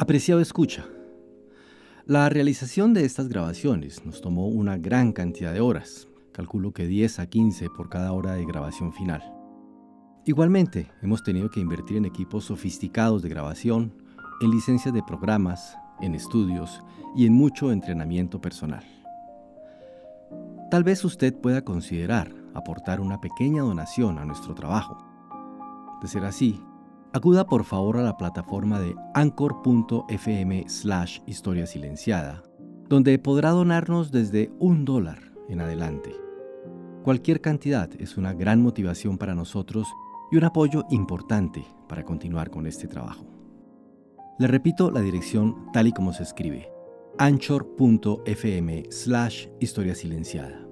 Apreciado escucha. La realización de estas grabaciones nos tomó una gran cantidad de horas, calculo que 10 a 15 por cada hora de grabación final. Igualmente, hemos tenido que invertir en equipos sofisticados de grabación, en licencias de programas, en estudios y en mucho entrenamiento personal. Tal vez usted pueda considerar aportar una pequeña donación a nuestro trabajo. De ser así, acuda por favor a la plataforma de anchor.fm slash historia silenciada, donde podrá donarnos desde un dólar en adelante. Cualquier cantidad es una gran motivación para nosotros y un apoyo importante para continuar con este trabajo. Le repito la dirección tal y como se escribe, anchor.fm slash historia silenciada.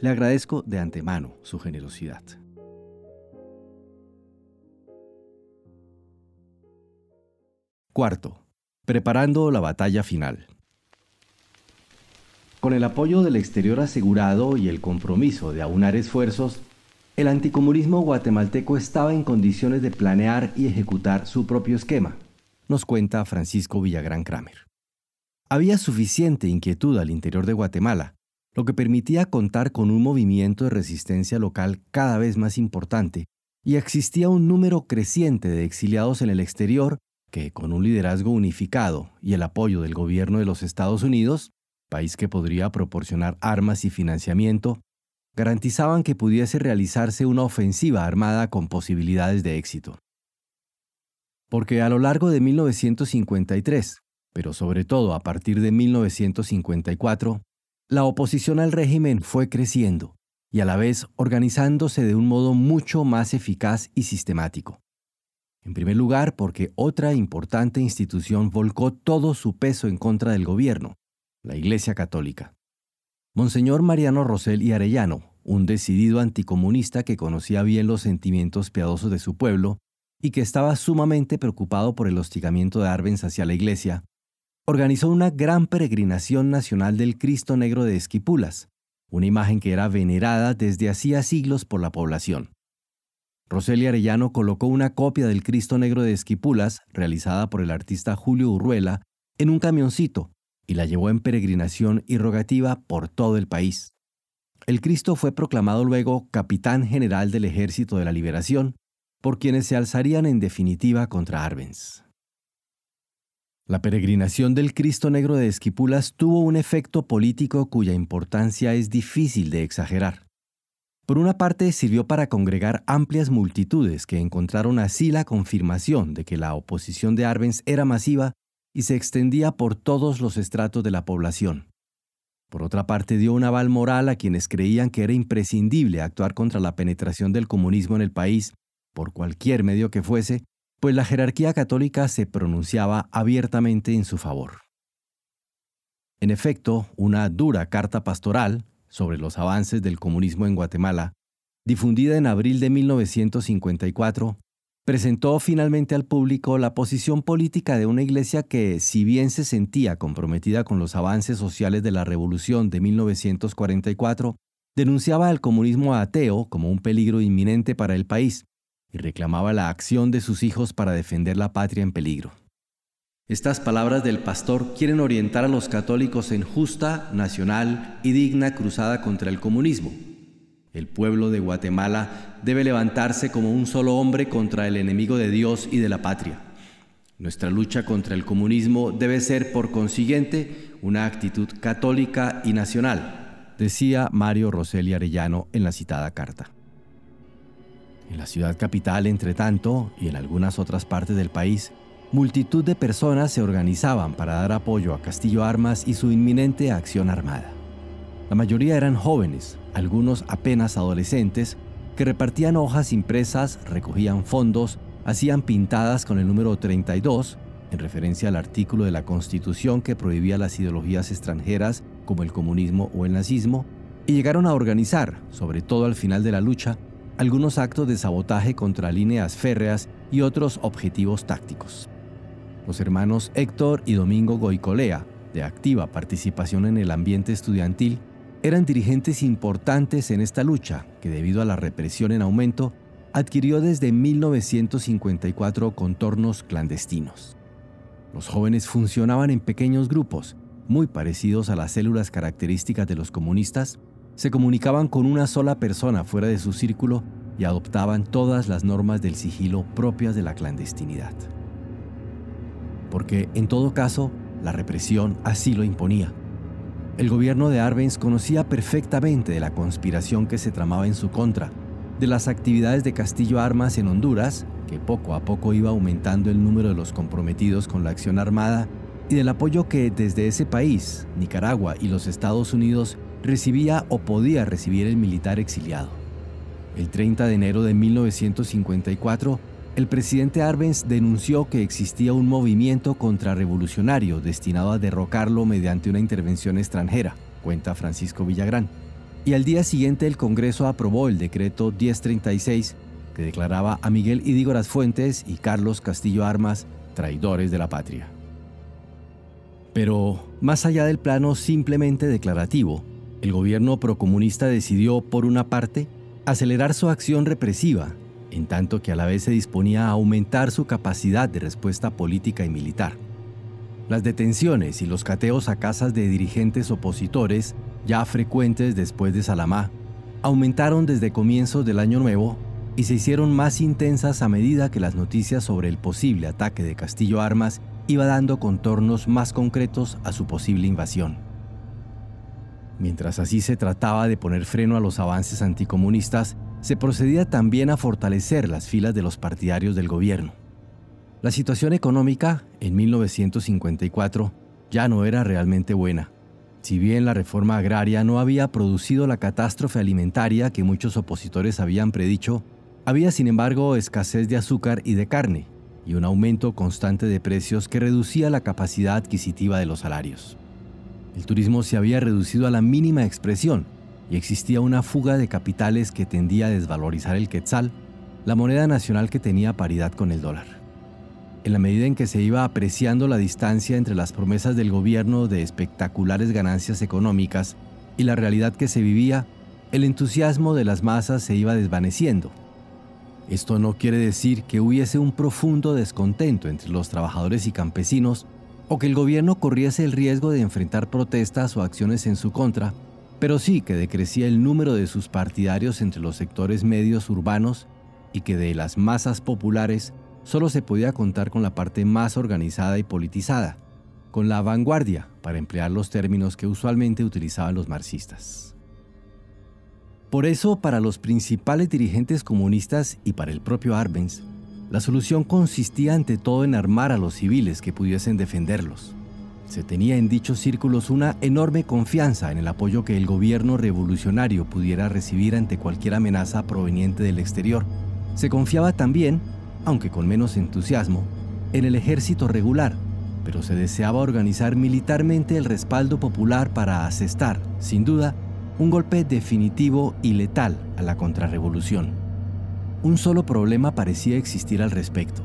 Le agradezco de antemano su generosidad. Cuarto, preparando la batalla final. Con el apoyo del exterior asegurado y el compromiso de aunar esfuerzos, el anticomunismo guatemalteco estaba en condiciones de planear y ejecutar su propio esquema, nos cuenta Francisco Villagrán Kramer. Había suficiente inquietud al interior de Guatemala, lo que permitía contar con un movimiento de resistencia local cada vez más importante, y existía un número creciente de exiliados en el exterior que, con un liderazgo unificado y el apoyo del gobierno de los Estados Unidos, país que podría proporcionar armas y financiamiento, garantizaban que pudiese realizarse una ofensiva armada con posibilidades de éxito. Porque a lo largo de 1953, pero sobre todo a partir de 1954, la oposición al régimen fue creciendo y a la vez organizándose de un modo mucho más eficaz y sistemático. En primer lugar, porque otra importante institución volcó todo su peso en contra del gobierno, la Iglesia Católica. Monseñor Mariano Rosell y Arellano, un decidido anticomunista que conocía bien los sentimientos piadosos de su pueblo y que estaba sumamente preocupado por el hostigamiento de Arbenz hacia la Iglesia, organizó una gran peregrinación nacional del Cristo Negro de Esquipulas, una imagen que era venerada desde hacía siglos por la población. Roselia Arellano colocó una copia del Cristo Negro de Esquipulas, realizada por el artista Julio Urruela, en un camioncito y la llevó en peregrinación y rogativa por todo el país. El Cristo fue proclamado luego capitán general del Ejército de la Liberación, por quienes se alzarían en definitiva contra Arbenz. La peregrinación del Cristo Negro de Esquipulas tuvo un efecto político cuya importancia es difícil de exagerar. Por una parte, sirvió para congregar amplias multitudes que encontraron así la confirmación de que la oposición de Arbenz era masiva y se extendía por todos los estratos de la población. Por otra parte, dio un aval moral a quienes creían que era imprescindible actuar contra la penetración del comunismo en el país, por cualquier medio que fuese, pues la jerarquía católica se pronunciaba abiertamente en su favor. En efecto, una dura carta pastoral, sobre los avances del comunismo en Guatemala, difundida en abril de 1954, presentó finalmente al público la posición política de una iglesia que, si bien se sentía comprometida con los avances sociales de la revolución de 1944, denunciaba al comunismo ateo como un peligro inminente para el país y reclamaba la acción de sus hijos para defender la patria en peligro. Estas palabras del pastor quieren orientar a los católicos en justa, nacional y digna cruzada contra el comunismo. El pueblo de Guatemala debe levantarse como un solo hombre contra el enemigo de Dios y de la patria. Nuestra lucha contra el comunismo debe ser, por consiguiente, una actitud católica y nacional, decía Mario Roseli Arellano en la citada carta. En la ciudad capital, entre tanto, y en algunas otras partes del país, multitud de personas se organizaban para dar apoyo a Castillo Armas y su inminente acción armada. La mayoría eran jóvenes, algunos apenas adolescentes, que repartían hojas impresas, recogían fondos, hacían pintadas con el número 32, en referencia al artículo de la Constitución que prohibía las ideologías extranjeras como el comunismo o el nazismo, y llegaron a organizar, sobre todo al final de la lucha, algunos actos de sabotaje contra líneas férreas y otros objetivos tácticos. Los hermanos Héctor y Domingo Goicolea, de activa participación en el ambiente estudiantil, eran dirigentes importantes en esta lucha que debido a la represión en aumento adquirió desde 1954 contornos clandestinos. Los jóvenes funcionaban en pequeños grupos, muy parecidos a las células características de los comunistas, se comunicaban con una sola persona fuera de su círculo y adoptaban todas las normas del sigilo propias de la clandestinidad. Porque, en todo caso, la represión así lo imponía. El gobierno de Arbenz conocía perfectamente de la conspiración que se tramaba en su contra, de las actividades de Castillo Armas en Honduras, que poco a poco iba aumentando el número de los comprometidos con la acción armada, y del apoyo que desde ese país, Nicaragua y los Estados Unidos recibía o podía recibir el militar exiliado. El 30 de enero de 1954, el presidente Arbenz denunció que existía un movimiento contrarrevolucionario destinado a derrocarlo mediante una intervención extranjera, cuenta Francisco Villagrán. Y al día siguiente el Congreso aprobó el decreto 1036 que declaraba a Miguel Idígoras Fuentes y Carlos Castillo Armas traidores de la patria. Pero, más allá del plano simplemente declarativo, el gobierno procomunista decidió, por una parte, acelerar su acción represiva en tanto que a la vez se disponía a aumentar su capacidad de respuesta política y militar. Las detenciones y los cateos a casas de dirigentes opositores, ya frecuentes después de Salamá, aumentaron desde comienzos del año nuevo y se hicieron más intensas a medida que las noticias sobre el posible ataque de Castillo Armas iba dando contornos más concretos a su posible invasión. Mientras así se trataba de poner freno a los avances anticomunistas, se procedía también a fortalecer las filas de los partidarios del gobierno. La situación económica en 1954 ya no era realmente buena. Si bien la reforma agraria no había producido la catástrofe alimentaria que muchos opositores habían predicho, había sin embargo escasez de azúcar y de carne, y un aumento constante de precios que reducía la capacidad adquisitiva de los salarios. El turismo se había reducido a la mínima expresión y existía una fuga de capitales que tendía a desvalorizar el quetzal, la moneda nacional que tenía paridad con el dólar. En la medida en que se iba apreciando la distancia entre las promesas del gobierno de espectaculares ganancias económicas y la realidad que se vivía, el entusiasmo de las masas se iba desvaneciendo. Esto no quiere decir que hubiese un profundo descontento entre los trabajadores y campesinos o que el gobierno corriese el riesgo de enfrentar protestas o acciones en su contra, pero sí que decrecía el número de sus partidarios entre los sectores medios urbanos y que de las masas populares solo se podía contar con la parte más organizada y politizada, con la vanguardia, para emplear los términos que usualmente utilizaban los marxistas. Por eso, para los principales dirigentes comunistas y para el propio Arbenz, la solución consistía ante todo en armar a los civiles que pudiesen defenderlos. Se tenía en dichos círculos una enorme confianza en el apoyo que el gobierno revolucionario pudiera recibir ante cualquier amenaza proveniente del exterior. Se confiaba también, aunque con menos entusiasmo, en el ejército regular, pero se deseaba organizar militarmente el respaldo popular para asestar, sin duda, un golpe definitivo y letal a la contrarrevolución. Un solo problema parecía existir al respecto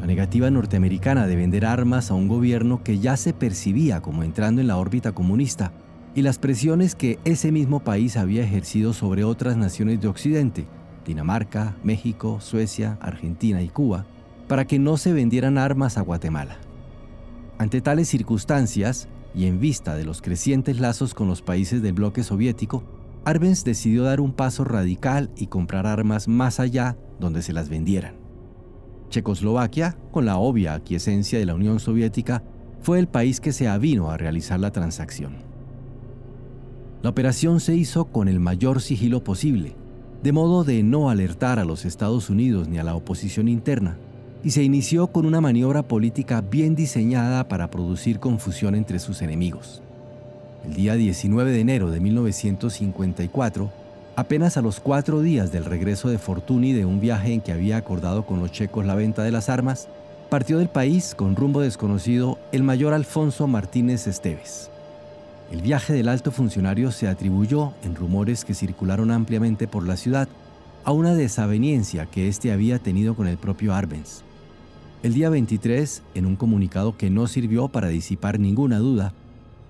la negativa norteamericana de vender armas a un gobierno que ya se percibía como entrando en la órbita comunista y las presiones que ese mismo país había ejercido sobre otras naciones de Occidente, Dinamarca, México, Suecia, Argentina y Cuba, para que no se vendieran armas a Guatemala. Ante tales circunstancias, y en vista de los crecientes lazos con los países del bloque soviético, Arbenz decidió dar un paso radical y comprar armas más allá donde se las vendieran. Checoslovaquia, con la obvia aquiescencia de la Unión Soviética, fue el país que se avino a realizar la transacción. La operación se hizo con el mayor sigilo posible, de modo de no alertar a los Estados Unidos ni a la oposición interna, y se inició con una maniobra política bien diseñada para producir confusión entre sus enemigos. El día 19 de enero de 1954, Apenas a los cuatro días del regreso de Fortuny de un viaje en que había acordado con los checos la venta de las armas, partió del país con rumbo desconocido el mayor Alfonso Martínez Esteves. El viaje del alto funcionario se atribuyó, en rumores que circularon ampliamente por la ciudad, a una desaveniencia que éste había tenido con el propio Arbenz. El día 23, en un comunicado que no sirvió para disipar ninguna duda,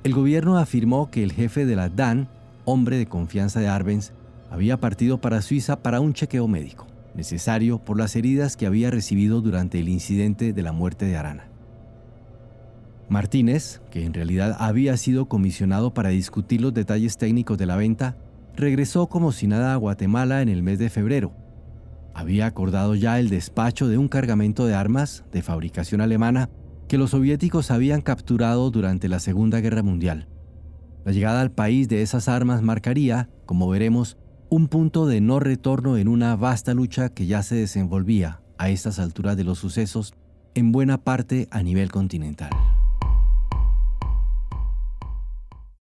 el gobierno afirmó que el jefe de la DAN, hombre de confianza de Arbenz, había partido para Suiza para un chequeo médico, necesario por las heridas que había recibido durante el incidente de la muerte de Arana. Martínez, que en realidad había sido comisionado para discutir los detalles técnicos de la venta, regresó como si nada a Guatemala en el mes de febrero. Había acordado ya el despacho de un cargamento de armas de fabricación alemana que los soviéticos habían capturado durante la Segunda Guerra Mundial. La llegada al país de esas armas marcaría, como veremos, un punto de no retorno en una vasta lucha que ya se desenvolvía a estas alturas de los sucesos en buena parte a nivel continental.